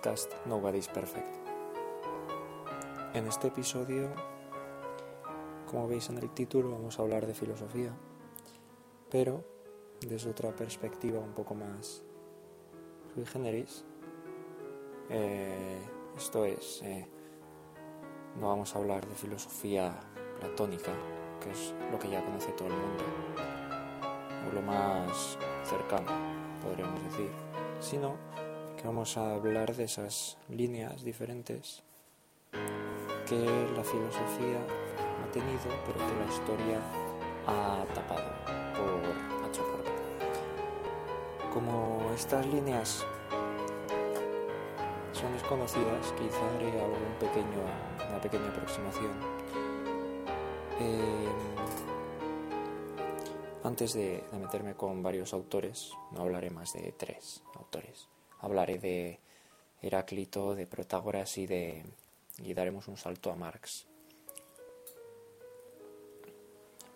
Podcast Nobody's Perfect. En este episodio, como veis en el título, vamos a hablar de filosofía, pero desde otra perspectiva un poco más sui generis. Eh, esto es, eh, no vamos a hablar de filosofía platónica, que es lo que ya conoce todo el mundo, o lo más cercano, podríamos decir, sino que vamos a hablar de esas líneas diferentes que la filosofía ha tenido, pero que la historia ha tapado por H Como estas líneas son desconocidas, quizá haré algún pequeño, una pequeña aproximación. Eh, antes de, meterme con varios autores, no hablaré más de tres autores. Hablaré de Heráclito, de Protágoras y de y daremos un salto a Marx.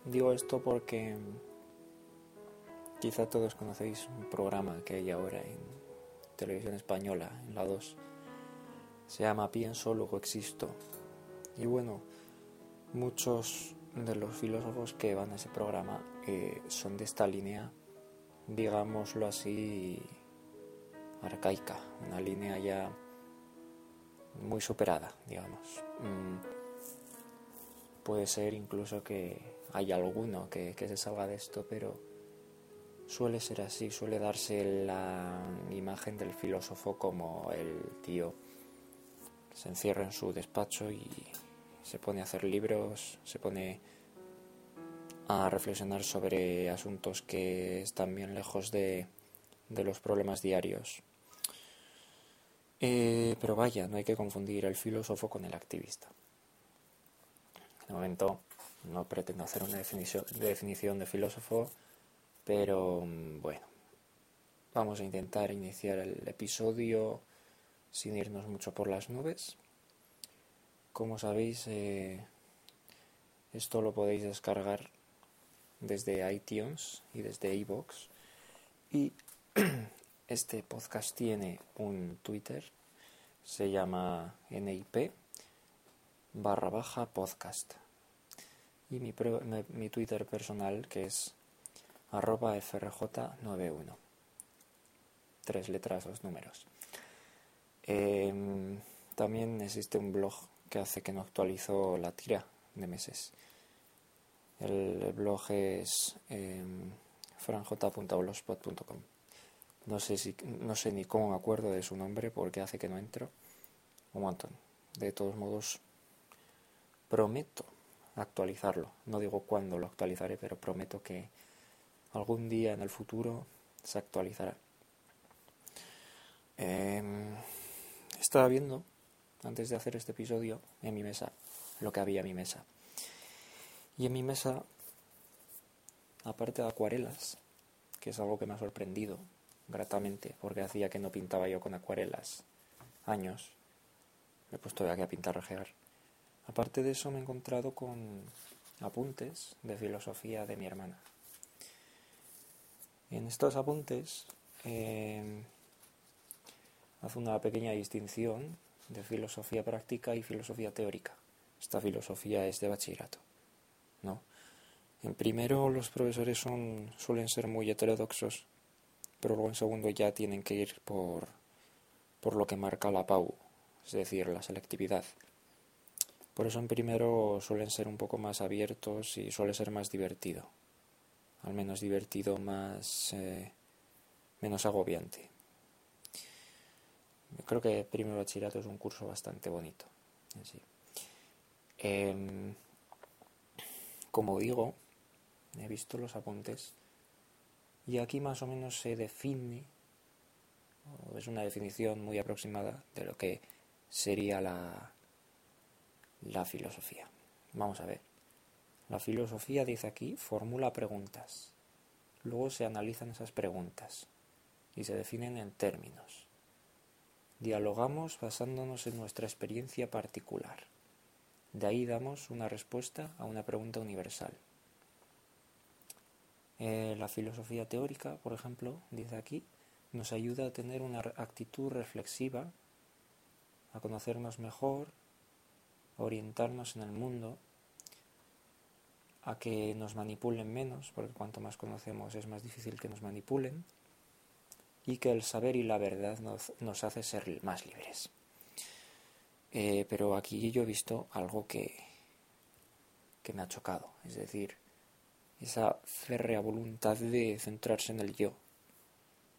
Digo esto porque quizá todos conocéis un programa que hay ahora en televisión española, en la 2. Se llama Pienso, luego existo. Y bueno, muchos de los filósofos que van a ese programa eh, son de esta línea, digámoslo así, arcaica, una línea ya muy superada, digamos. Mm, puede ser incluso que haya alguno que, que se salga de esto, pero suele ser así, suele darse la imagen del filósofo como el tío que se encierra en su despacho y se pone a hacer libros, se pone a reflexionar sobre asuntos que están bien lejos de, los problemas diarios. Eh, pero vaya, no hay que confundir el filósofo con el activista. De momento no pretendo hacer una definición, de filósofo, pero mm, bueno, vamos a intentar iniciar el episodio sin irnos mucho por las nubes. Como sabéis, eh, esto lo podéis descargar desde iTunes y desde iVoox. Y este podcast tiene un Twitter, se llama NIP barra baja podcast. Y mi, Twitter personal que es arroba frj91. Tres letras, dos números. Em, también existe un blog que hace que no actualizo la tira de meses. El, blog es eh. No sé, si, no sé ni cómo me acuerdo de su nombre porque hace que no entro. Un montón. De todos modos, prometo actualizarlo. No digo cuándo lo actualizaré, pero prometo que algún día en el futuro se actualizará. Em, estaba viendo, antes de hacer este episodio, en mi mesa, lo que había en mi mesa. Y en mi mesa, aparte de acuarelas, que es algo que me ha sorprendido gratamente, porque hacía que no pintaba yo con acuarelas años, me he puesto ya que a pintar. Aparte de eso me he encontrado con apuntes de filosofía de mi hermana. En estos apuntes em, hace una pequeña distinción de filosofía práctica y filosofía teórica. Esta filosofía es de bachillerato, ¿no? En primero los profesores son, suelen ser muy heterodoxos, pero luego en segundo ya tienen que ir por, por lo que marca la PAU, es decir, la selectividad. Por eso en primero suelen ser un poco más abiertos y suele ser más divertido. Al menos divertido, más eh, menos agobiante. Creo que primero bachillerato es un curso bastante bonito. Em, como digo, he visto los apuntes y aquí más o menos se define, o es una definición muy aproximada de lo que sería la, la filosofía. Vamos a ver. La filosofía, dice aquí, formula preguntas. Luego se analizan esas preguntas y se definen en términos. Dialogamos basándonos en nuestra experiencia particular. De ahí damos una respuesta a una pregunta universal. Eh, la filosofía teórica, por ejemplo, dice aquí, nos ayuda a tener una actitud reflexiva, a conocernos mejor, a orientarnos en el mundo, a que nos manipulen menos, porque cuanto más conocemos es más difícil que nos manipulen, y que el saber y la verdad nos, hace ser más libres. Eh, pero aquí yo he visto algo que, que me ha chocado, es decir, esa férrea voluntad de centrarse en el yo,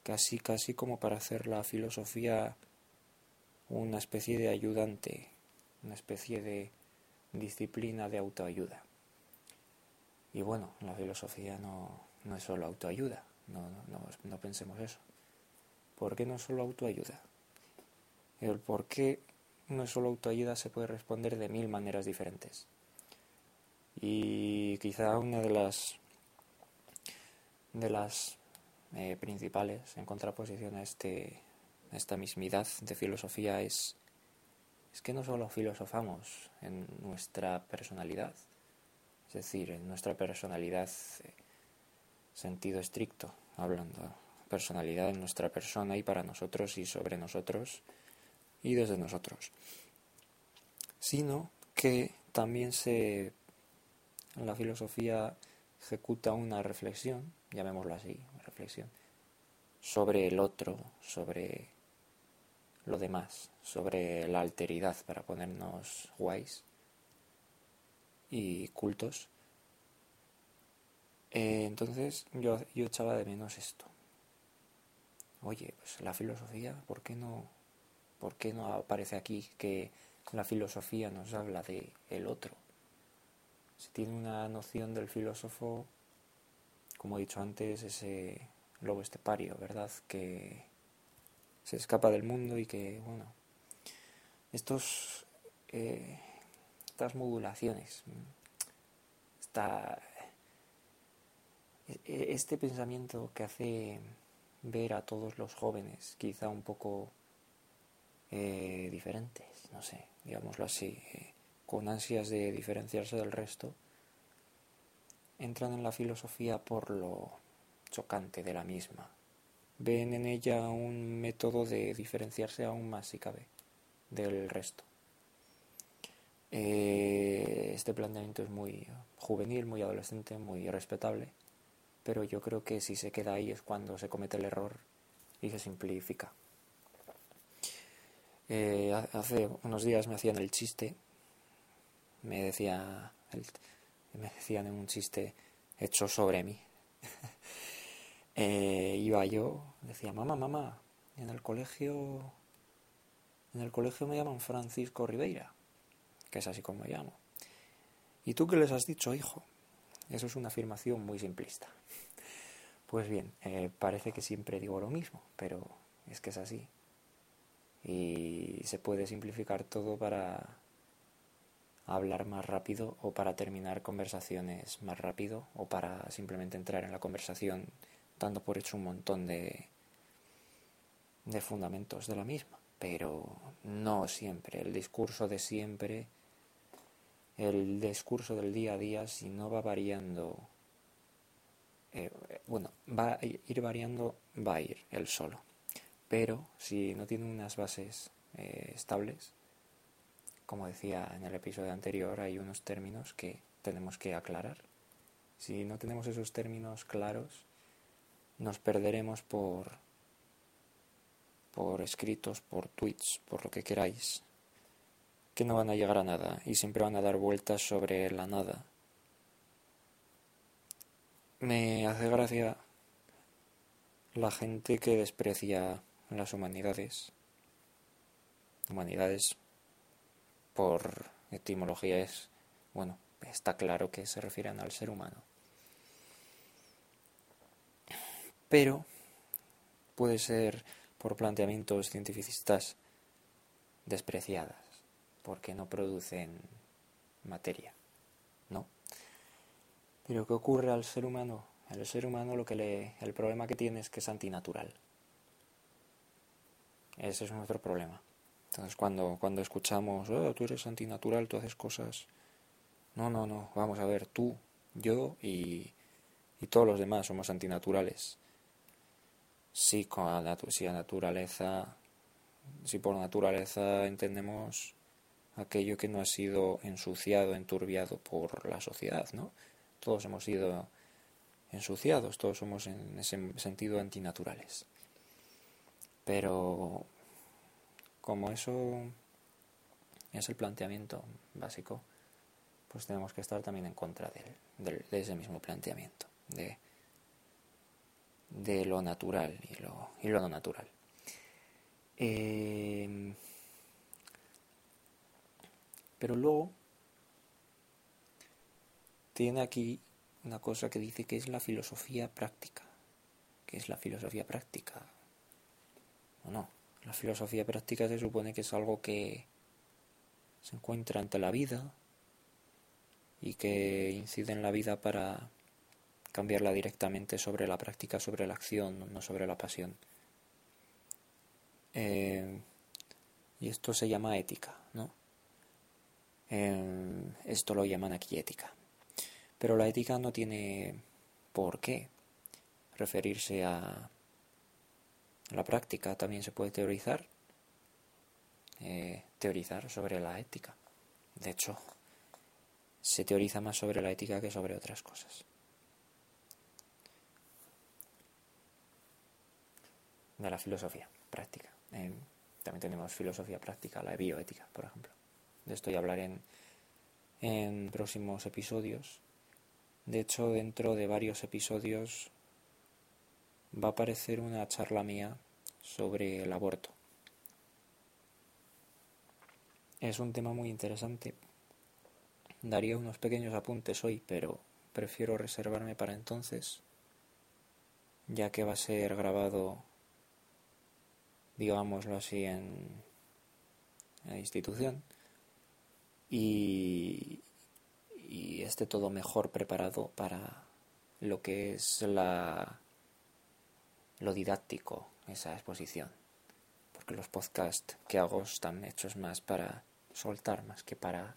casi casi como para hacer la filosofía una especie de ayudante, una especie de disciplina de autoayuda. Y bueno, la filosofía no, no es solo autoayuda, no, no, no, pensemos eso. ¿Por qué no es solo autoayuda? El por qué no es solo autoayuda se puede responder de mil maneras diferentes. Y quizá una de las de las eh, principales en contraposición a esta mismidad de filosofía es es que no solo filosofamos en nuestra personalidad, es decir, en nuestra personalidad eh, sentido estricto, hablando personalidad en nuestra persona y para nosotros y sobre nosotros y desde nosotros, sino que también se la filosofía ejecuta una reflexión, llamémoslo así, reflexión, sobre el otro, sobre lo demás, sobre la alteridad para ponernos guays y cultos. Eh, entonces yo, yo echaba de menos esto. Oye, pues la filosofía, ¿por qué no, por qué no aparece aquí que la filosofía nos habla de el otro? Se tiene una noción del filósofo, como he dicho antes, ese lobo estepario, ¿verdad? Que se escapa del mundo y que, bueno, estos, eh, estas modulaciones, esta, e-, este pensamiento que hace ver a todos los jóvenes quizá un poco eh, diferentes, no sé, digámoslo así, eh, con ansias de diferenciarse del resto, entran en la filosofía por lo chocante de la misma. Ven en ella un método de diferenciarse aún más, si cabe, del resto. Eh, este planteamiento es muy juvenil, muy adolescente, muy respetable, pero yo creo que si se queda ahí es cuando se comete el error y se simplifica. Eh, hace unos días me hacían el chiste me decía me decían en un chiste hecho sobre mí eh, iba yo, decía, mamá, mamá, en el colegio, en el colegio me llaman Francisco Ribeira, que es así como me llamo. ¿Y tú qué les has dicho, hijo? Eso es una afirmación muy simplista. Pues bien, eh, parece que siempre digo lo mismo, pero es que es así. Y se puede simplificar todo para hablar más rápido o para terminar conversaciones más rápido o para simplemente entrar en la conversación dando por hecho un montón de, de fundamentos de la misma. Pero no siempre, el discurso de siempre, el discurso del día a día, si no va variando, eh, bueno, va a ir variando, va a ir el solo. Pero si no tiene unas bases eh, estables, como decía en el episodio anterior, hay unos términos que tenemos que aclarar. Si no tenemos esos términos claros, nos perderemos por, por escritos, por tweets, por lo que queráis, que no van a llegar a nada y siempre van a dar vueltas sobre la nada. Me hace gracia la gente que desprecia las humanidades. Humanidades por etimología es, bueno, está claro que se refieren al ser humano. Pero puede ser por planteamientos cientificistas despreciadas, porque no producen materia, ¿no? Pero ¿qué ocurre al ser humano? El ser humano lo que le, el problema que tiene es que es antinatural. Ese es nuestro problema. Entonces cuando, cuando escuchamos, oh, tú eres antinatural, tú haces cosas... No, no, no, vamos a ver, tú, yo y, y todos los demás somos antinaturales. Sí, con si la naturaleza, si por naturaleza entendemos aquello que no ha sido ensuciado, enturbiado por la sociedad, ¿no? Todos hemos sido ensuciados, todos somos en ese sentido antinaturales. Pero como eso es el planteamiento básico, pues tenemos que estar también en contra de, ese mismo planteamiento, de, lo natural y lo, y lo no natural. Eh, pero luego tiene aquí una cosa que dice que es la filosofía práctica. que es la filosofía práctica? ¿O no? La filosofía práctica se supone que es algo que se encuentra ante la vida y que incide en la vida para cambiarla directamente sobre la práctica, sobre la acción, no sobre la pasión. Eh, y esto se llama ética, ¿no? Eh, esto lo llaman aquí ética. Pero la ética no tiene por qué referirse a la práctica también se puede teorizar, eh, teorizar sobre la ética. De hecho, se teoriza más sobre la ética que sobre otras cosas. De la filosofía práctica. también tenemos filosofía práctica, la bioética, por ejemplo. De esto ya hablaré en, en próximos episodios. De hecho, dentro de varios episodios va a aparecer una charla mía sobre el aborto. Es un tema muy interesante. Daría unos pequeños apuntes hoy, pero prefiero reservarme para entonces, ya que va a ser grabado, digámoslo así, en la institución y, esté todo mejor preparado para lo que es la lo didáctico, esa exposición. Porque los podcasts que hago están hechos más para soltar, más que para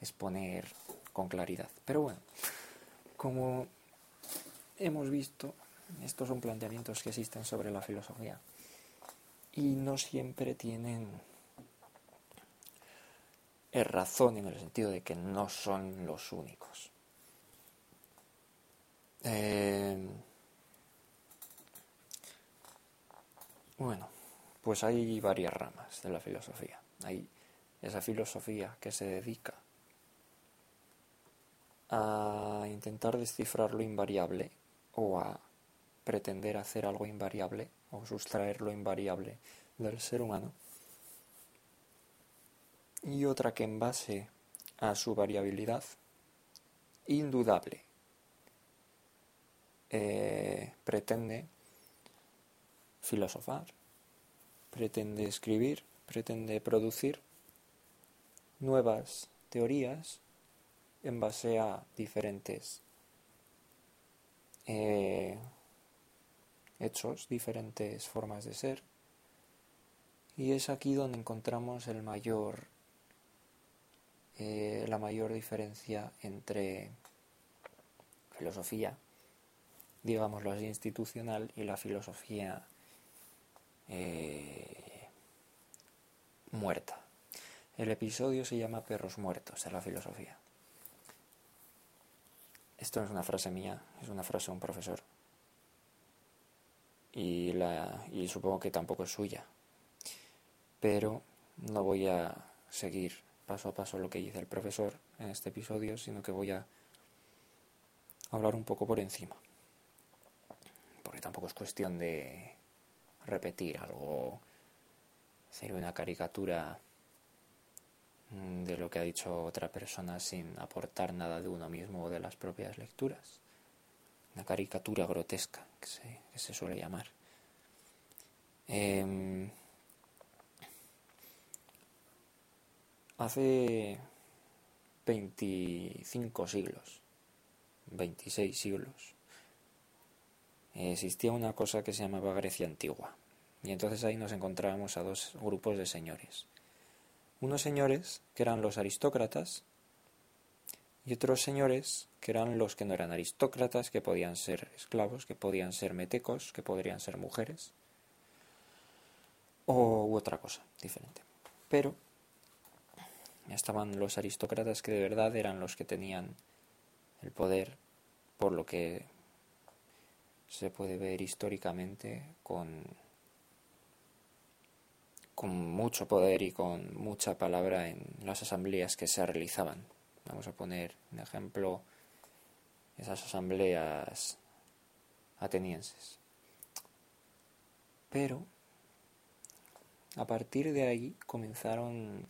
exponer con claridad. Pero bueno, como hemos visto, estos son planteamientos que existen sobre la filosofía y no siempre tienen razón en el sentido de que no son los únicos. Eh, Bueno, pues hay varias ramas de la filosofía. Hay esa filosofía que se dedica a intentar descifrar lo invariable o a pretender hacer algo invariable o sustraer lo invariable del ser humano. Y otra que en base a su variabilidad indudable eh, pretende filosofar, pretende escribir, pretende producir nuevas teorías en base a diferentes eh, hechos, diferentes formas de ser. Y es aquí donde encontramos el mayor, eh, la mayor diferencia entre filosofía, digámoslo así, institucional y la filosofía eh, muerta. El episodio se llama Perros Muertos en la filosofía. Esto no es una frase mía, es una frase de un profesor. Y, la, y supongo que tampoco es suya. Pero no voy a seguir paso a paso lo que dice el profesor en este episodio, sino que voy a hablar un poco por encima. Porque tampoco es cuestión de repetir algo, sería una caricatura Mm, de lo que ha dicho otra persona sin aportar nada de uno mismo o de las propias lecturas. Una caricatura grotesca que se, suele llamar. Em, hace 25 siglos, 26 siglos, existía una cosa que se llamaba Grecia antigua. Y entonces ahí nos encontrábamos a dos grupos de señores unos señores que eran los aristócratas y otros señores que eran los que no eran aristócratas, que podían ser esclavos, que podían ser metecos, que podrían ser mujeres o otra cosa diferente. Pero estaban los aristócratas que de verdad eran los que tenían el poder, por lo que se puede ver históricamente con con mucho poder y con mucha palabra en las asambleas que se realizaban. Vamos a poner un ejemplo, esas asambleas atenienses. Pero a partir de ahí comenzaron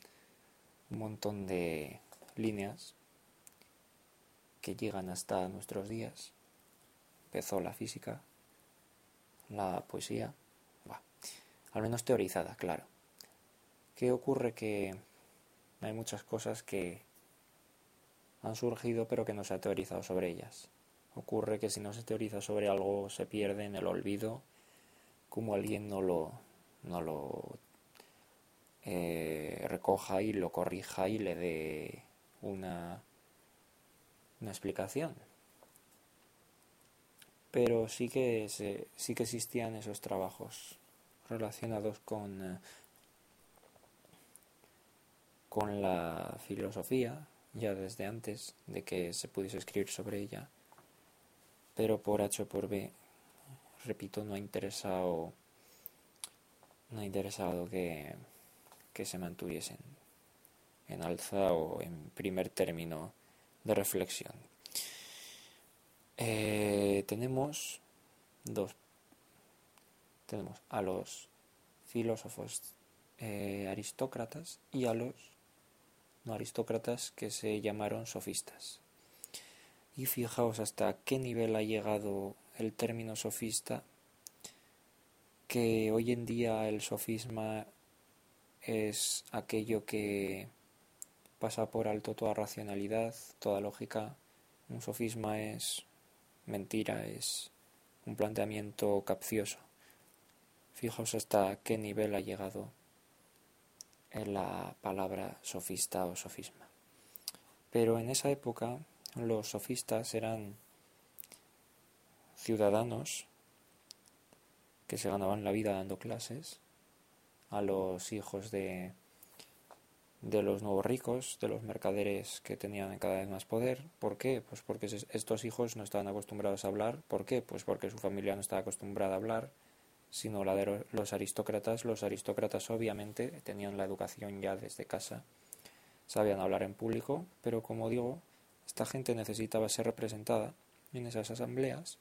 un montón de líneas que llegan hasta nuestros días. Empezó la física, la poesía, al menos teorizada, claro. ¿Qué ocurre? Que hay muchas cosas que han surgido pero que no se ha teorizado sobre ellas. Ocurre que si no se teoriza sobre algo se pierde en el olvido, como alguien no lo, no lo eh, recoja y lo corrija y le dé una, una explicación. Pero sí que, sí que existían esos trabajos relacionados con eh, con la filosofía, ya desde antes de que se pudiese escribir sobre ella, pero por H o por B, repito, no ha interesado, no ha interesado que, que se mantuviesen en alza o en primer término de reflexión. Eh, tenemos dos tenemos a los filósofos eh, aristócratas y a los no aristócratas que se llamaron sofistas. Y fijaos hasta qué nivel ha llegado el término sofista, que hoy en día el sofisma es aquello que pasa por alto toda racionalidad, toda lógica. Un sofisma es mentira, es un planteamiento capcioso. Fijaos hasta qué nivel ha llegado en la palabra sofista o sofisma. Pero en esa época los sofistas eran ciudadanos que se ganaban la vida dando clases a los hijos de, de los nuevos ricos, de los mercaderes que tenían cada vez más poder. ¿Por qué? Pues porque estos hijos no estaban acostumbrados a hablar. ¿Por qué? Pues porque su familia no estaba acostumbrada a hablar sino la de los aristócratas. Los aristócratas obviamente tenían la educación ya desde casa, sabían hablar en público, pero como digo, esta gente necesitaba ser representada en esas asambleas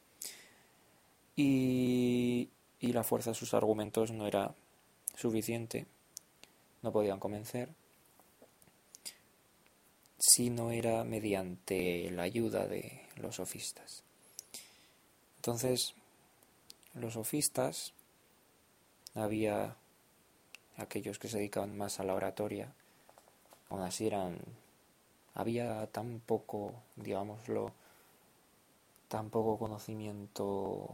y, y la fuerza de sus argumentos no era suficiente, no podían convencer, si no era mediante la ayuda de los sofistas. Entonces, los sofistas, había aquellos que se dedicaban más a la oratoria, aún así eran, había tan poco, digámoslo, tan poco conocimiento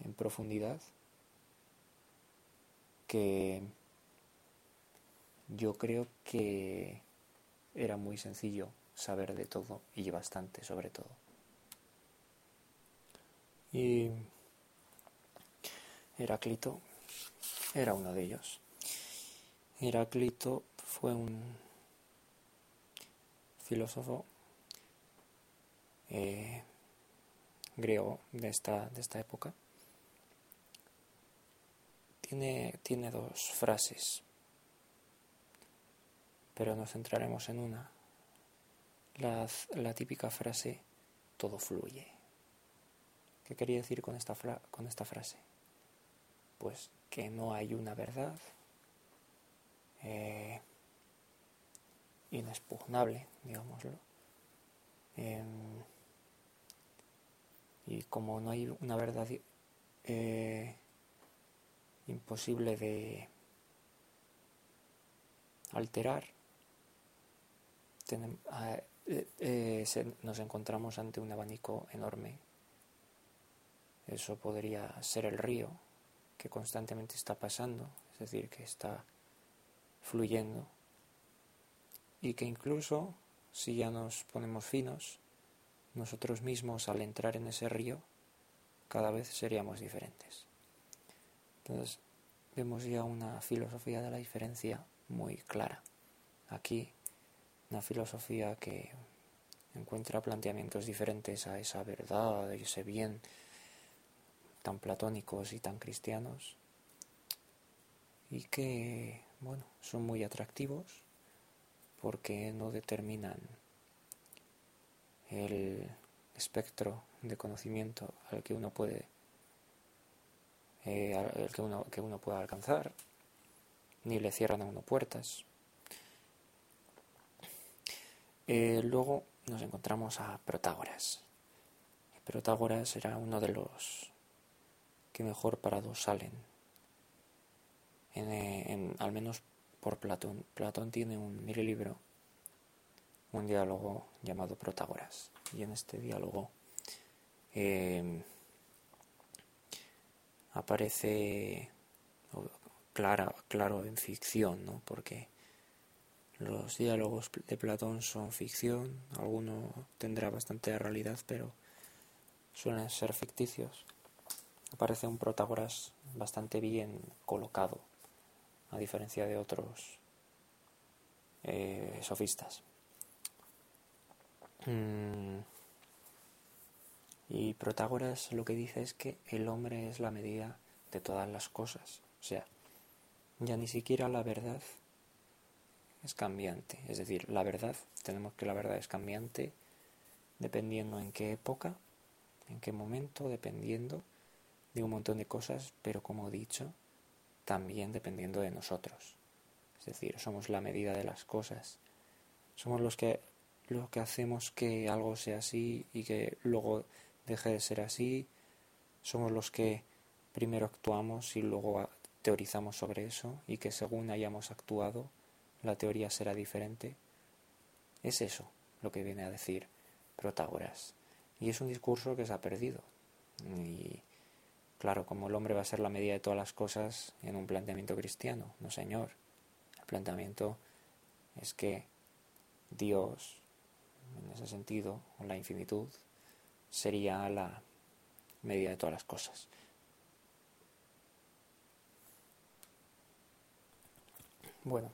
en profundidad que yo creo que era muy sencillo saber de todo y bastante sobre todo. Y Heráclito era uno de ellos. Heráclito fue un filósofo eh, griego de esta, de esta época. Tiene, tiene dos frases, pero nos centraremos en una. La, la típica frase, todo fluye. ¿Qué quería decir con esta, con esta frase? Pues que no hay una verdad eh, inexpugnable, digámoslo. Em, y como no hay una verdad eh, imposible de alterar, eh, nos encontramos ante un abanico enorme eso podría ser el río que constantemente está pasando, es decir, que está fluyendo y que incluso si ya nos ponemos finos, nosotros mismos al entrar en ese río cada vez seríamos diferentes. Entonces vemos ya una filosofía de la diferencia muy clara. Aquí una filosofía que encuentra planteamientos diferentes a esa verdad, a ese bien tan platónicos y tan cristianos y que, bueno, son muy atractivos porque no determinan el espectro de conocimiento al que uno puede eh, que uno, que uno pueda alcanzar ni le cierran a uno puertas eh, luego nos encontramos a Protágoras Protágoras era uno de los que mejor parados salen. En, al menos por Platón. Platón tiene un libro, un diálogo llamado Protágoras. Y en este diálogo em, aparece claro, claro en ficción, ¿no? porque los diálogos de Platón son ficción, alguno tendrá bastante realidad, pero suelen ser ficticios parece un Protágoras bastante bien colocado, a diferencia de otros eh, sofistas. Mm. Y Protágoras lo que dice es que el hombre es la medida de todas las cosas. O sea, ya ni siquiera la verdad es cambiante. Es decir, la verdad, tenemos que la verdad es cambiante dependiendo en qué época, en qué momento, dependiendo de un montón de cosas, pero como he dicho, también dependiendo de nosotros. Es decir, somos la medida de las cosas. Somos los que, los que hacemos que algo sea así y que luego deje de ser así. Somos los que primero actuamos y luego teorizamos sobre eso y que según hayamos actuado, la teoría será diferente. Es eso lo que viene a decir Protágoras. Y es un discurso que se ha perdido. Y Claro, como el hombre va a ser la medida de todas las cosas en un planteamiento cristiano, no señor. El planteamiento es que Dios, en ese sentido, o la infinitud, sería la medida de todas las cosas. Bueno,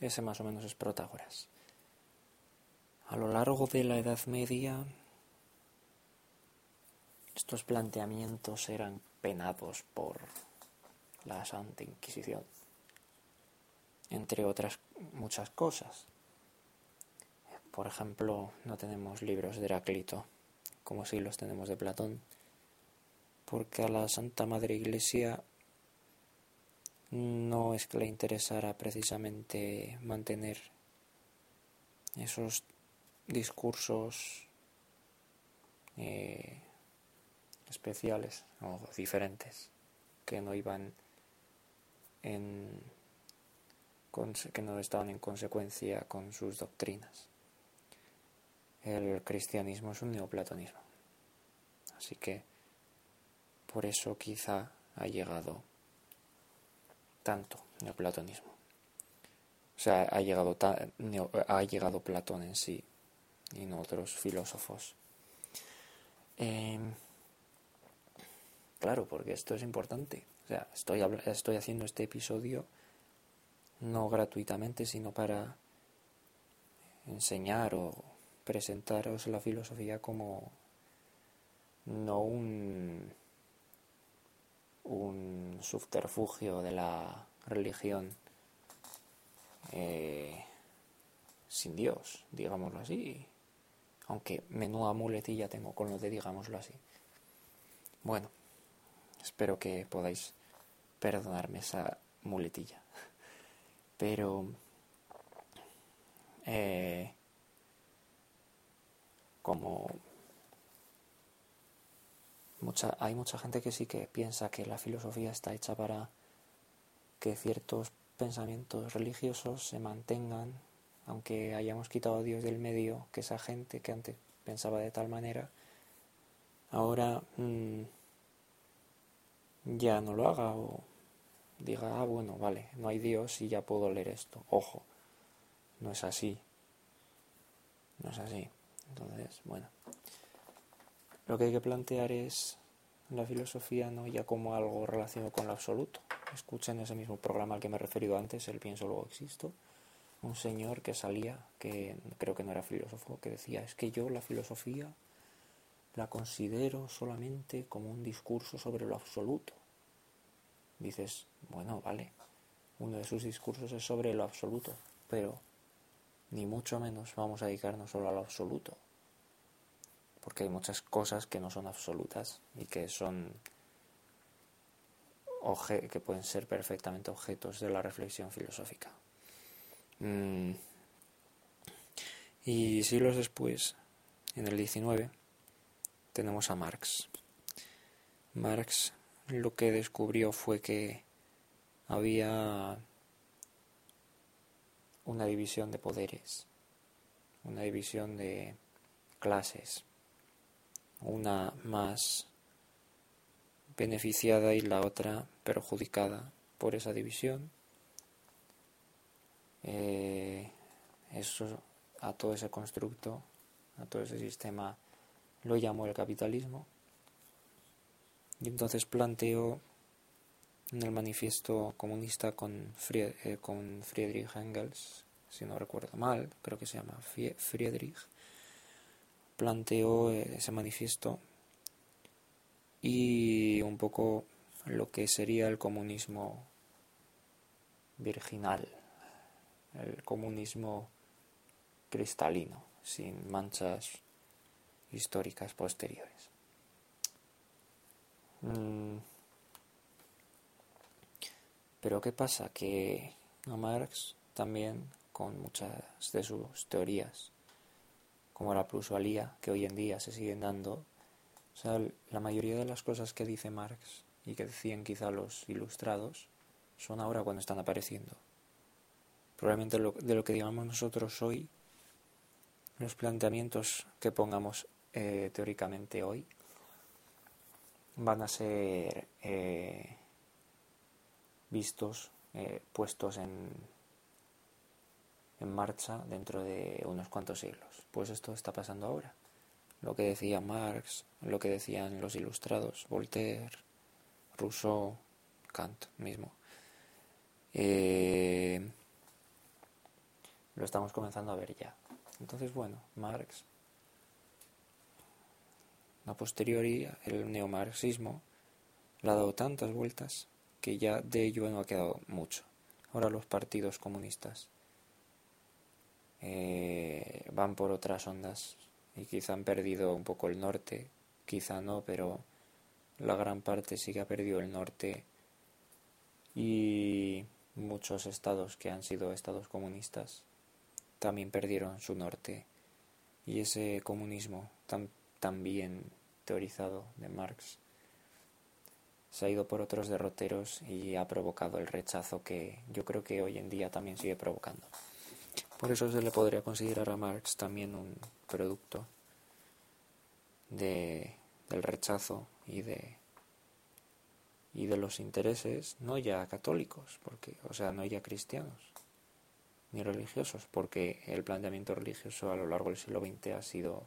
ese más o menos es Protágoras. A lo largo de la Edad Media estos planteamientos eran penados por la Santa Inquisición, entre otras muchas cosas. Por ejemplo, no tenemos libros de Heráclito como siglos tenemos de Platón, porque a la Santa Madre Iglesia no es que le interesara precisamente mantener esos discursos eh, especiales o diferentes que no iban en que no estaban en consecuencia con sus doctrinas. El cristianismo es un neoplatonismo. Así que por eso quizá ha llegado tanto neoplatonismo. O sea, ha llegado, ha llegado Platón en sí y no otros filósofos. Em, claro, porque esto es importante. O sea, estoy, estoy haciendo este episodio no gratuitamente, sino para enseñar o presentaros la filosofía como no un, un subterfugio de la religión eh, sin Dios, digámoslo así. Aunque menuda muletilla tengo con lo de digámoslo así. Bueno, espero que podáis perdonarme esa muletilla. Pero eh, como mucha, hay mucha gente que sí que piensa que la filosofía está hecha para que ciertos pensamientos religiosos se mantengan, aunque hayamos quitado a Dios del medio, que esa gente que antes pensaba de tal manera, ahora mm, ya no lo haga o diga, ah, bueno, vale, no hay Dios y ya puedo leer esto. Ojo, no es así. No es así. Entonces, bueno. Lo que hay que plantear es la filosofía no ya como algo relacionado con lo absoluto. Escuchen ese mismo programa al que me he referido antes, el pienso luego existo. Un señor que salía, que creo que no era filósofo, que decía, es que yo la filosofía la considero solamente como un discurso sobre lo absoluto dices, bueno, vale, uno de sus discursos es sobre lo absoluto, pero ni mucho menos vamos a dedicarnos solo a lo absoluto, porque hay muchas cosas que no son absolutas y que son que pueden ser perfectamente objetos de la reflexión filosófica. Mm. Y siglos después, en el 19, tenemos a Marx. Marx lo que descubrió fue que había una división de poderes, una división de clases, una más beneficiada y la otra perjudicada por esa división. Eh, eso a todo ese constructo, a todo ese sistema lo llamó el capitalismo y entonces planteó en el manifiesto comunista con, eh, con Friedrich Engels, si no recuerdo mal, creo que se llama Friedrich, planteó eh, ese manifiesto y un poco lo que sería el comunismo virginal, el comunismo cristalino, sin manchas históricas posteriores. Mm. Pero ¿qué pasa? Que a Marx también, con muchas de sus teorías, como la plusvalía, que hoy en día se siguen dando, o sea, la mayoría de las cosas que dice Marx y que decían quizá los ilustrados, son ahora cuando están apareciendo. Probablemente de lo que digamos nosotros hoy, los planteamientos que pongamos eh, teóricamente hoy, van a ser eh, vistos, eh, puestos en, en marcha dentro de unos cuantos siglos. Pues esto está pasando ahora. Lo que decía Marx, lo que decían los ilustrados, Voltaire, Rousseau, Kant mismo. Eh, lo estamos comenzando a ver ya. Entonces, bueno, Marx a posteriori, el neomarxismo le ha dado tantas vueltas que ya de ello no ha quedado mucho. Ahora los partidos comunistas eh, van por otras ondas y quizá han perdido un poco el norte, quizá no, pero la gran parte sí que ha perdido el norte y muchos estados que han sido estados comunistas también perdieron su norte y ese comunismo tan, tan bien teorizado de Marx se ha ido por otros derroteros y ha provocado el rechazo que yo creo que hoy en día también sigue provocando. Por eso se le podría considerar a Marx también un producto de, del rechazo y de y de los intereses no ya católicos, porque o sea, no ya cristianos ni religiosos, porque el planteamiento religioso a lo largo del siglo XX ha sido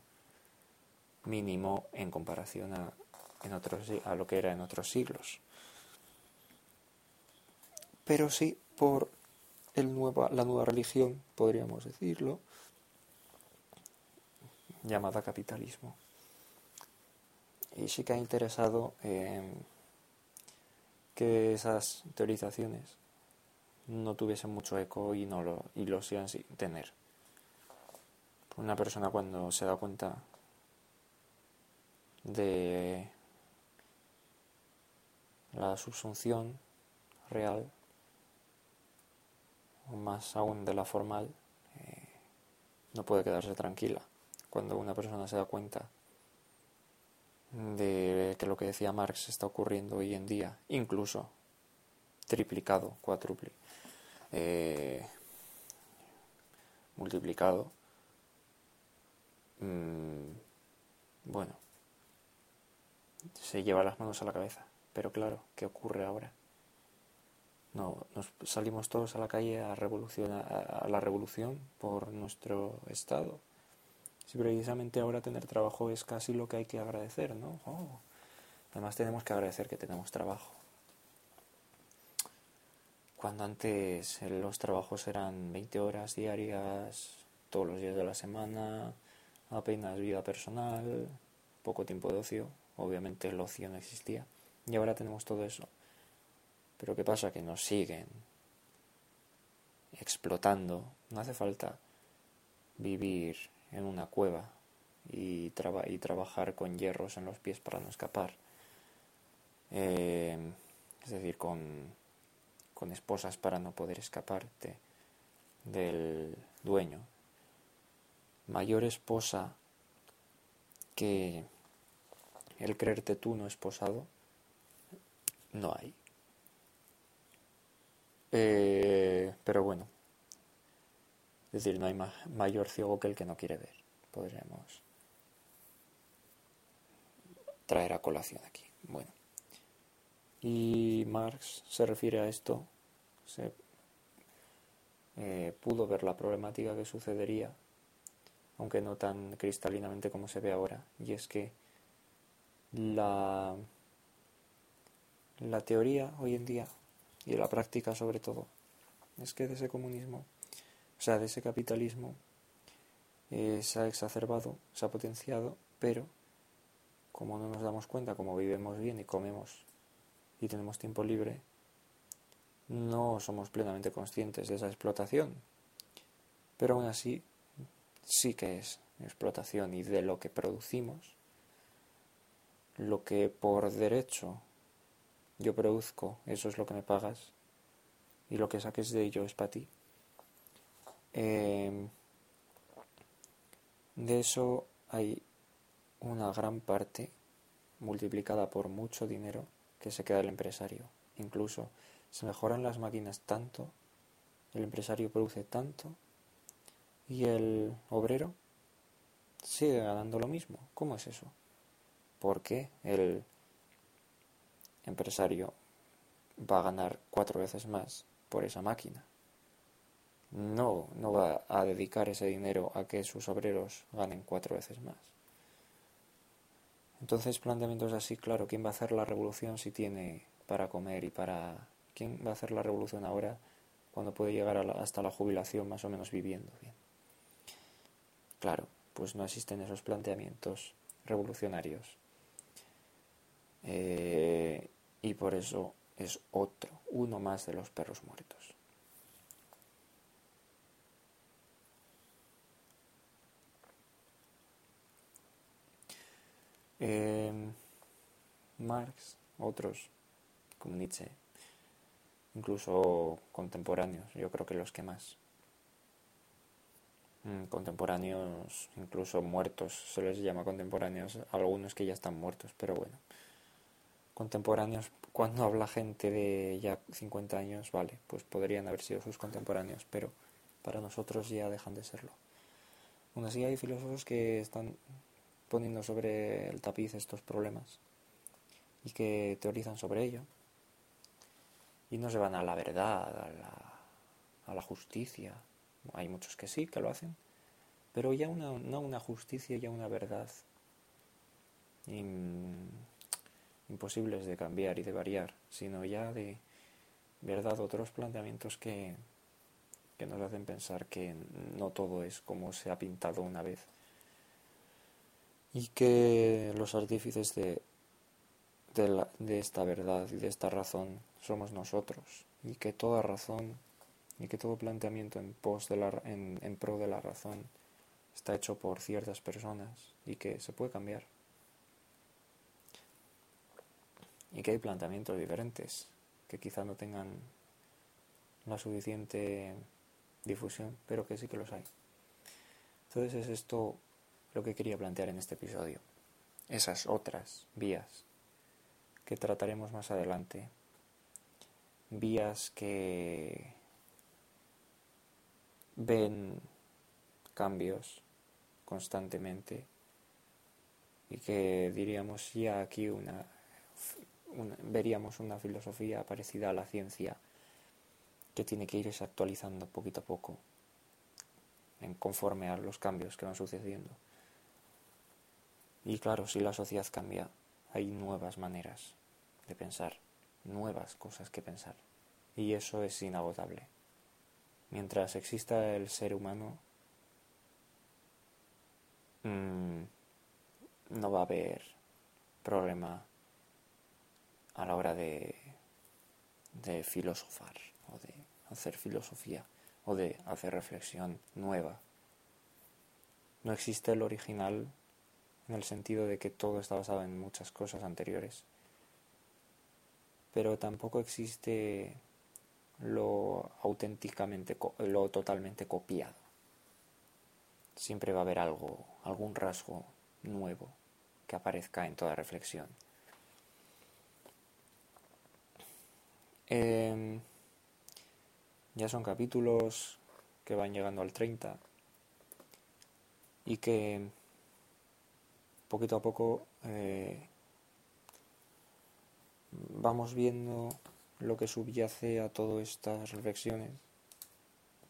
mínimo en comparación a, en otros, a lo que era en otros siglos. Pero sí por la nueva religión, podríamos decirlo, llamada capitalismo. Y sí que ha interesado que esas teorizaciones no tuviesen mucho eco y no lo, y lo sigan sin tener. Una persona cuando se da cuenta de la subsunción real, o más aún de la formal, eh, no puede quedarse tranquila. Cuando una persona se da cuenta de que lo que decía Marx está ocurriendo hoy en día, incluso triplicado, cuádruple, eh, multiplicado, mm, bueno, se lleva las manos a la cabeza. Pero claro, ¿qué ocurre ahora? No, nos salimos todos a la calle a, a, la revolución por nuestro estado. Si precisamente ahora tener trabajo es casi lo que hay que agradecer, ¿no? Oh, además tenemos que agradecer que tenemos trabajo. Cuando antes los trabajos eran 20 horas diarias, todos los días de la semana, apenas vida personal, poco tiempo de ocio, obviamente el ocio no existía. Y ahora tenemos todo eso. Pero ¿qué pasa? Que nos siguen explotando. No hace falta vivir en una cueva y, y trabajar con hierros en los pies para no escapar. Eh, es decir, con, con esposas para no poder escaparte del dueño. Mayor esposa que el creerte tú no esposado no hay. Eh, pero bueno, es decir, no hay mayor ciego que el que no quiere ver. Podríamos traer a colación aquí. Bueno, y Marx se refiere a esto, se eh, pudo ver la problemática que sucedería, aunque no tan cristalinamente como se ve ahora, y es que la la teoría hoy en día y la práctica sobre todo es que de ese comunismo, o sea, de ese capitalismo, eh, se ha exacerbado, se ha potenciado, pero como no nos damos cuenta, como vivimos bien y comemos y tenemos tiempo libre, no somos plenamente conscientes de esa explotación. Pero aún así, sí que es explotación y de lo que producimos, lo que por derecho yo produzco, eso es lo que me pagas, y lo que saques de ello es para ti. Em, de eso hay una gran parte multiplicada por mucho dinero que se queda el empresario. Incluso se mejoran las máquinas tanto, el empresario produce tanto y el obrero sigue ganando lo mismo. ¿Cómo es eso? Porque el empresario va a ganar cuatro veces más por esa máquina. No, no va a dedicar ese dinero a que sus obreros ganen cuatro veces más. Entonces, planteamientos así, claro, ¿quién va a hacer la revolución si tiene para comer y para... ¿Quién va a hacer la revolución ahora cuando puede llegar hasta la jubilación más o menos viviendo bien? Claro, pues no existen esos planteamientos revolucionarios. Eh, y por eso es otro, uno más de los perros muertos. Em, Marx, otros, como Nietzsche, incluso contemporáneos, yo creo que los que más. Mm, contemporáneos, incluso muertos, se les llama contemporáneos, algunos que ya están muertos, pero bueno. Contemporáneos, cuando habla gente de ya 50 años, vale, pues podrían haber sido sus contemporáneos, pero para nosotros ya dejan de serlo. Aún así hay filósofos que están poniendo sobre el tapiz estos problemas y que teorizan sobre ello. Y no se van a la verdad, a la, a la justicia, hay muchos que sí, que lo hacen, pero ya una, no una justicia, ya una verdad imposibles de cambiar y de variar, sino ya de verdad otros planteamientos que, que nos hacen pensar que no todo es como se ha pintado una vez y que los artífices de, de, esta verdad y de esta razón somos nosotros y que toda razón y que todo planteamiento en, pos de la, en pro de la razón está hecho por ciertas personas y que se puede cambiar. Y que hay planteamientos diferentes que quizá no tengan la suficiente difusión, pero que sí que los hay. Entonces es esto lo que quería plantear en este episodio. Esas otras vías que trataremos más adelante. Vías que ven cambios constantemente y que diríamos ya aquí una, veríamos una filosofía parecida a la ciencia que tiene que irse actualizando poquito a poco en conforme a los cambios que van sucediendo. Y claro, si la sociedad cambia, hay nuevas maneras de pensar, nuevas cosas que pensar. Y eso es inagotable. Mientras exista el ser humano, mm, no va a haber problema a la hora de, de filosofar o de hacer filosofía o de hacer reflexión nueva. No existe el original en el sentido de que todo está basado en muchas cosas anteriores, pero tampoco existe lo auténticamente, lo totalmente copiado. Siempre va a haber algo, algún rasgo nuevo que aparezca en toda reflexión. Em, ya son capítulos que van llegando al 30 y que poquito a poco eh, vamos viendo lo que subyace a todas estas reflexiones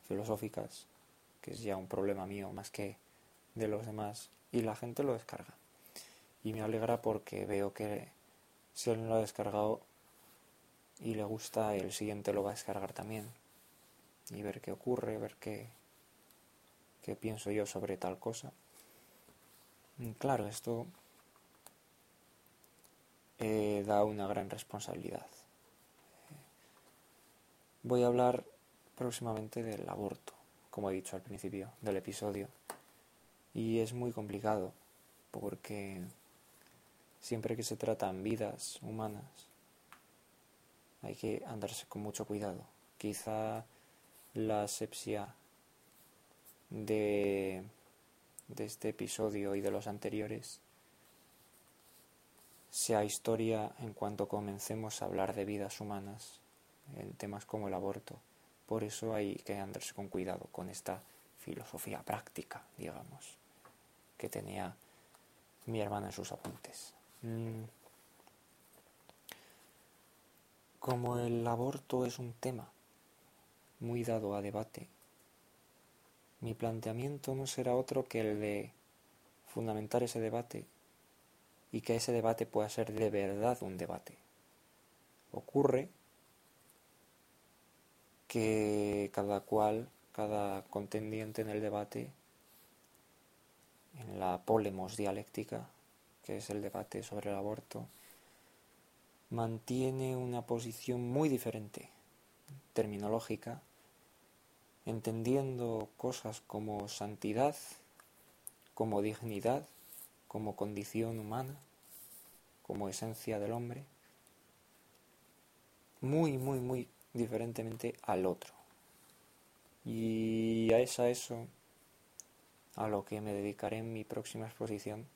filosóficas, que es ya un problema mío más que de los demás, y la gente lo descarga. Y me alegra porque veo que si alguien lo ha descargado y le gusta, el siguiente lo va a descargar también. Y ver qué ocurre, ver qué, qué pienso yo sobre tal cosa. claro, esto eh, da una gran responsabilidad voy a hablar próximamente del aborto, como he dicho al principio del episodio. Y es muy complicado porque siempre que se tratan vidas humanas hay que andarse con mucho cuidado. Quizá la asepsia de, este episodio y de los anteriores sea historia en cuanto comencemos a hablar de vidas humanas en temas como el aborto. Por eso hay que andarse con cuidado con esta filosofía práctica, digamos, que tenía mi hermana en sus apuntes. Mm. Como el aborto es un tema muy dado a debate, mi planteamiento no será otro que el de fundamentar ese debate y que ese debate pueda ser de verdad un debate. Ocurre que cada cual, cada contendiente en el debate, en la polemos dialéctica, que es el debate sobre el aborto, mantiene una posición muy diferente, terminológica, entendiendo cosas como santidad, como dignidad, como condición humana, como esencia del hombre muy, muy, muy diferentemente al otro. Y a eso, a eso, a lo que me dedicaré en mi próxima exposición,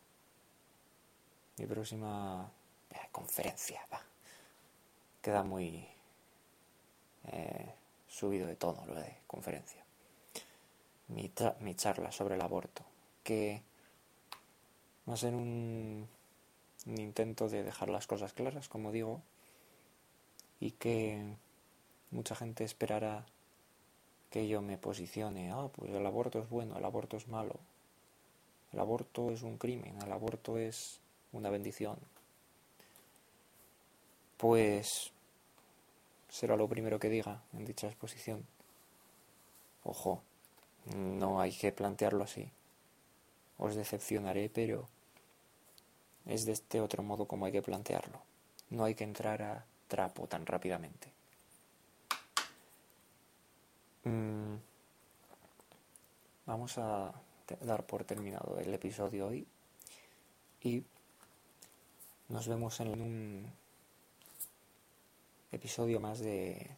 mi próxima conferencia, va. Queda muy eh, subido de tono lo de conferencia. Mi, mi charla sobre el aborto, que va a ser un, un intento de dejar las cosas claras, como digo, y que mucha gente esperará que yo me posicione, ah, pues el aborto es bueno, el aborto es malo, el aborto es un crimen, el aborto es una bendición. Pues será lo primero que diga en dicha exposición. Ojo, no hay que plantearlo así. Os decepcionaré, pero es de este otro modo como hay que plantearlo. No hay que entrar a trapo tan rápidamente. Mm, vamos a dar por terminado el episodio hoy y nos vemos en un episodio más de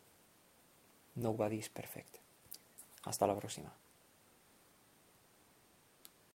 Nobody's Perfect. Hasta la próxima.